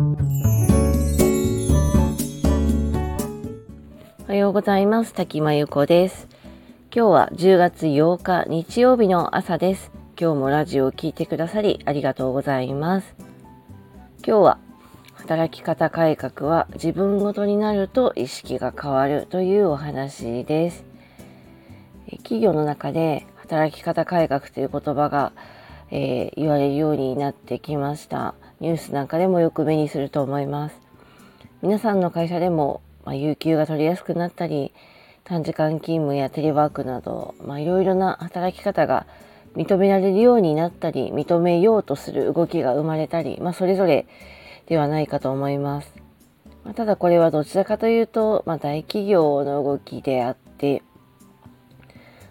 おはようございます。滝真由子です。今日は10月8日日曜日の朝です。今日もラジオを聴いてくださりありがとうございます。今日は働き方改革は自分ごとになると意識が変わるというお話です。企業の中で働き方改革という言葉が、えー、言われるようになってきましたニュースなんかでもよく目にすると思います皆さんの会社でも、まあ、有給が取りやすくなったり短時間勤務やテレワークなど、いろいろな働き方が認められるようになったり認めようとする動きが生まれたり、まあ、それぞれではないかと思います。まあ、ただこれはどちらかというと、まあ、大企業の動きであって、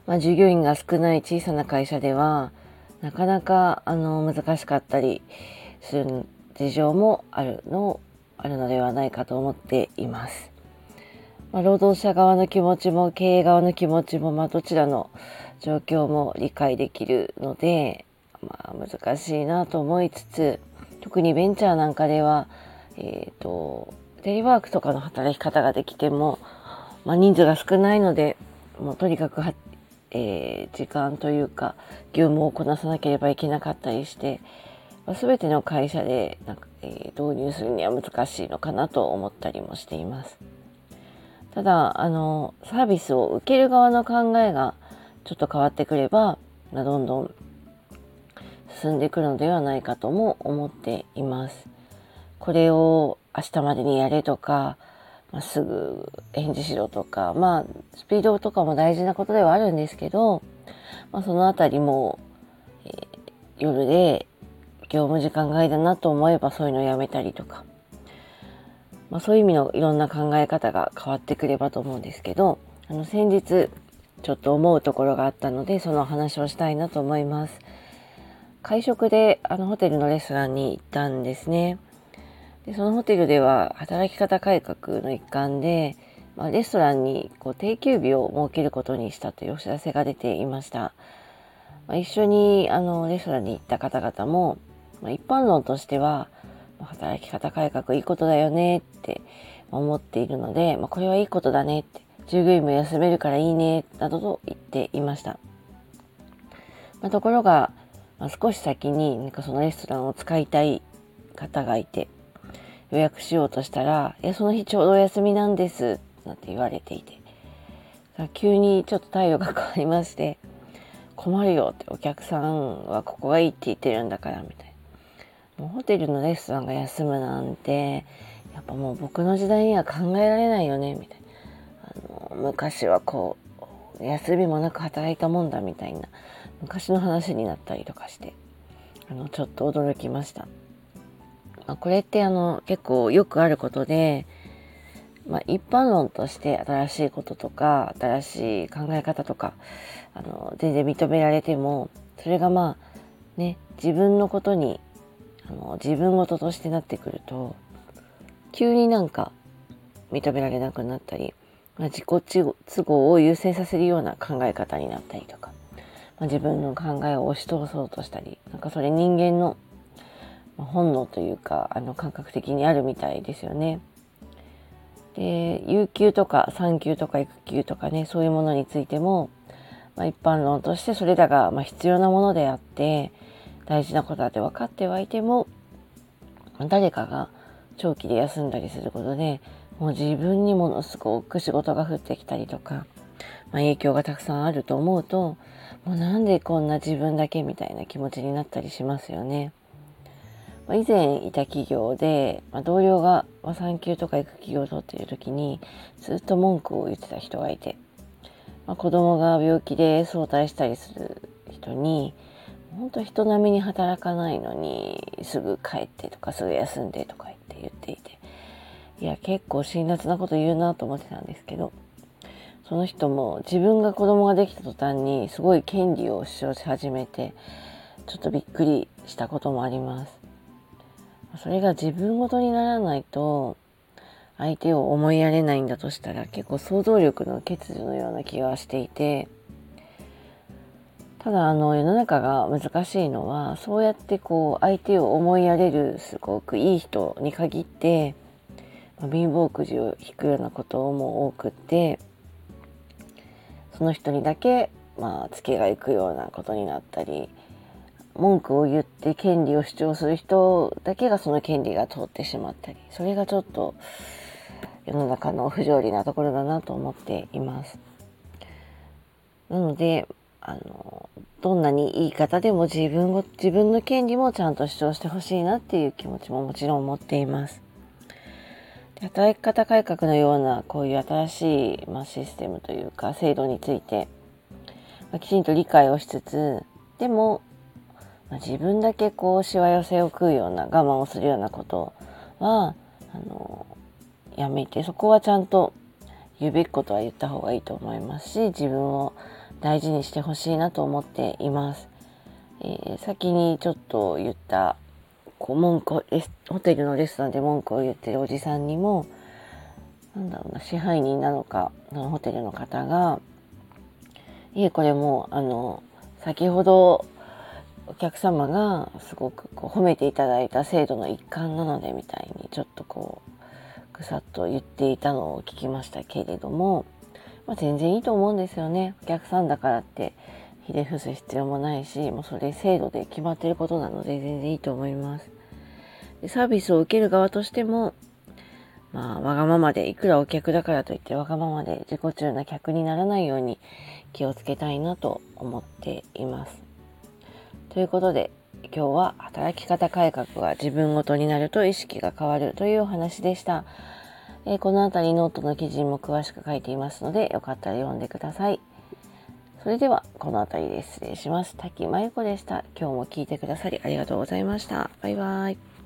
ま、従業員が少ない小さな会社ではなかなかあの難しかったりする事情もあるのあるのではないかと思っています。まあ、労働者側の気持ちも経営側の気持ちも、まあ、どちらの状況も理解できるので、まあ、難しいなと思いつつ特にベンチャーなんかでは、えーと、テレワークとかの働き方ができても、まあ、人数が少ないのでもうとにかくえー、時間というか業務をこなさなければいけなかったりして、まあ、全ての会社でなんか、えー、導入するには難しいのかなと思ったりもしています。ただあのサービスを受ける側の考えがちょっと変わってくれば、まあ、どんどん進んでくるのではないかとも思っています。これを明日までにやれとか、まあ、すぐ返事しろとか、まあ、スピードとかも大事なことではあるんですけど、まあ、そのあたりも、えー、夜で業務時間外だなと思えばそういうのをやめたりとか、まあ、そういう意味のいろんな考え方が変わってくればと思うんですけど、あの先日ちょっと思うところがあったので、その話をしたいなと思います。会食であのホテルのレストランに行ったんですね。でそのホテルでは働き方改革の一環で、まあ、レストランにこう定休日を設けることにしたというお知らせが出ていました。まあ、一緒にあのレストランに行った方々も、まあ、一般論としては働き方改革いいことだよねって思っているので、まあ、これはいいことだねって従業員も休めるからいいねなどと言っていました。ま、ところが、ま、少し先になんかそのレストランを使いたい方がいて予約しようとしたら「いやその日ちょうどお休みなんです」なんて言われていて。急にちょっと態度が変わりまして「困るよ」ってお客さんはここがいいって言ってるんだからみたいな。もうホテルのレストランが休むなんてやっぱもう僕の時代には考えられないよねみたいな。あの昔はこう休みもなく働いたもんだみたいな。昔の話になったりとかしてあのちょっと驚きました。まあ、これってあの結構よくあることで、まあ、一般論として新しいこととか新しい考え方とかあの全然認められてもそれがまあね自分のことにあの自分事としてなってくると急になんか認められなくなったり、まあ、自己都合を優先させるような考え方になったりとか、まあ、自分の考えを押し通そうとしたりなんかそれ人間の本能というかあの感覚的にあるみたいですよね。で有給とか産休とか育休とかねそういうものについても、まあ、一般論としてそれらがま必要なものであって大事なことだって分かってはいても誰かが長期で休んだりすることでもう自分にものすごく仕事が降ってきたりとか、まあ、影響がたくさんあると思うともうなんでこんな自分だけみたいな気持ちになったりしますよね。ま、以前いた企業で、ま、同僚が、ま、産休とか育休を取っている時にずっと文句を言ってた人がいて、まあ、子供が病気で早退したりする人に本当人並みに働かないのにすぐ帰ってとかすぐ休んでとか言って言っていていや結構辛辣なこと言うなと思ってたんですけどその人も自分が子供ができた途端にすごい権利を主張し始めてちょっとびっくりしたこともあります。それが自分ごとにならないと相手を思いやれないんだとしたら結構想像力の欠如のような気がしていてただあの世の中が難しいのはそうやってこう相手を思いやれるすごくいい人に限って、まあ、貧乏くじを引くようなことも多くってその人にだけまあツケがいくようなことになったり文句を言って権利を主張する人だけがその権利が通ってしまったりそれがちょっと世の中の不条理なところだなと思っています。なのであのどんなにいい方でも自分を自分の権利もちゃんと主張してほしいなっていう気持ちももちろん持っています。働き方改革のようなこういう新しい、まあ、システムというか制度について、まあ、きちんと理解をしつつでも、自分だけこうしわ寄せを食うような我慢をするようなことはあのやめてそこはちゃんと言うべきことは言った方がいいと思いますし自分を大事にしてほしいなと思っています。えー、先にちょっと言ったこう文句ホテルのレストランで文句を言ってるおじさんにもなんだろうな支配人なのかのホテルの方がいえこれもあの先ほどお客様がすごくこう褒めていただいた制度の一環なのでみたいにちょっとこうぐさっと言っていたのを聞きましたけれどもまあ、全然いいと思うんですよね。お客さんだからってひれ伏す必要もないし、もうそれ制度で決まってることなので全然いいと思います。でサービスを受ける側としても、まあ、わがままで、いくらお客だからといってわがままで自己中な客にならないように気をつけたいなと思っています。ということで、今日は働き方改革が自分ごとになると意識が変わるというお話でした。えー、この辺りノートの記事も詳しく書いていますので、よかったら読んでください。それでは、この辺りで失礼します。滝真由子でした。今日も聞いてくださりありがとうございました。バイバイ。